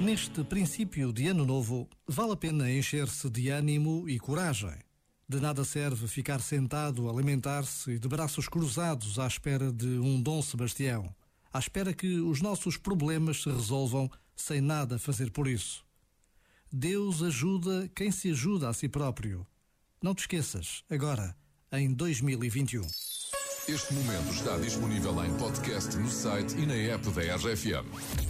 Neste princípio de ano novo, vale a pena encher-se de ânimo e coragem. De nada serve ficar sentado, alimentar-se e de braços cruzados à espera de um Dom Sebastião, à espera que os nossos problemas se resolvam sem nada fazer por isso. Deus ajuda quem se ajuda a si próprio. Não te esqueças, agora, em 2021. Este momento está disponível em podcast no site e na app da RFM.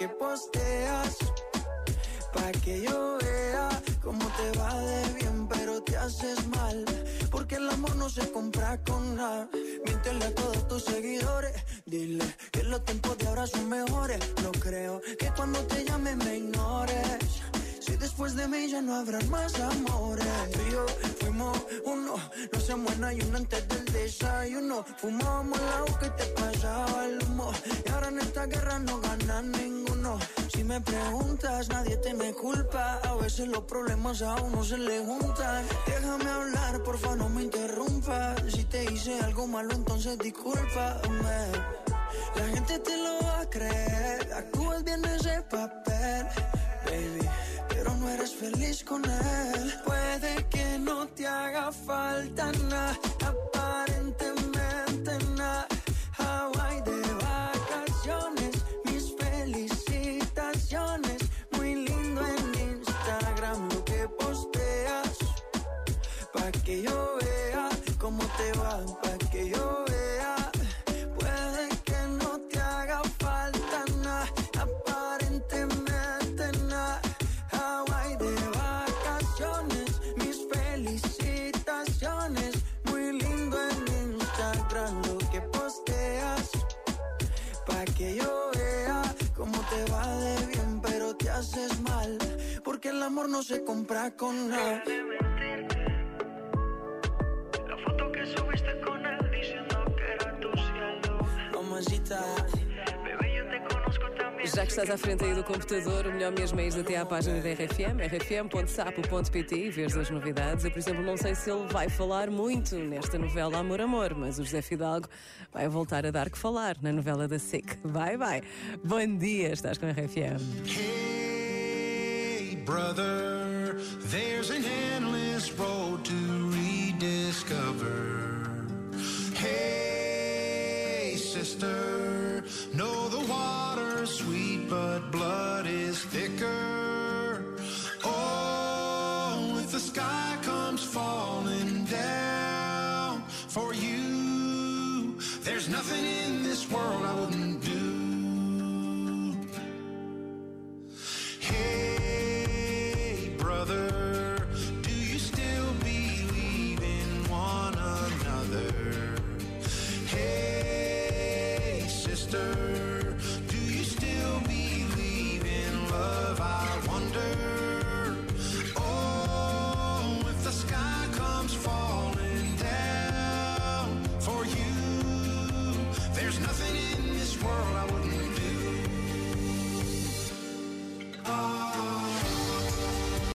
que posteas. Pa' que yo vea cómo te va de bien, pero te haces mal. Porque el amor no se compra con nada. Miéntele a todos tus seguidores. Dile que los tiempos de ahora son mejores. No creo que cuando de mí ya no habrán más amores. Tú y yo fuimos uno, no se muera y uno antes del desayuno. Fumábamos el agua que te pasaba el humo. Y ahora en esta guerra no gana ninguno. Si me preguntas, nadie te me culpa. A veces los problemas a uno se le juntan. Déjame hablar, porfa, no me interrumpas. Si te hice algo malo, entonces discúlpame. La gente te lo va a creer. Actúas bien ese papel, baby feliz con él. Puede que no te haga falta nada, aparentemente nada. Hawaii de vacaciones, mis felicitaciones. Muy lindo en Instagram lo que posteas, pa' que yo vea cómo te va, de bien, pero te haces mal. Porque el amor no se compra con nada. La foto que subiste con él diciendo que era tu cielo. Mamacita. Já que estás à frente aí do computador, o melhor mesmo é ir até à página da RFM, rfm.sapo.pt e ver as novidades. Eu, por exemplo, não sei se ele vai falar muito nesta novela Amor Amor, mas o José Fidalgo vai voltar a dar que falar na novela da SIC. Vai, vai. Bom dia, estás com a RFM. Hey, brother, there's an endless road to rediscover. Blood is thicker. Oh, if the sky comes falling down for you, there's nothing in There's nothing in this world I wouldn't do.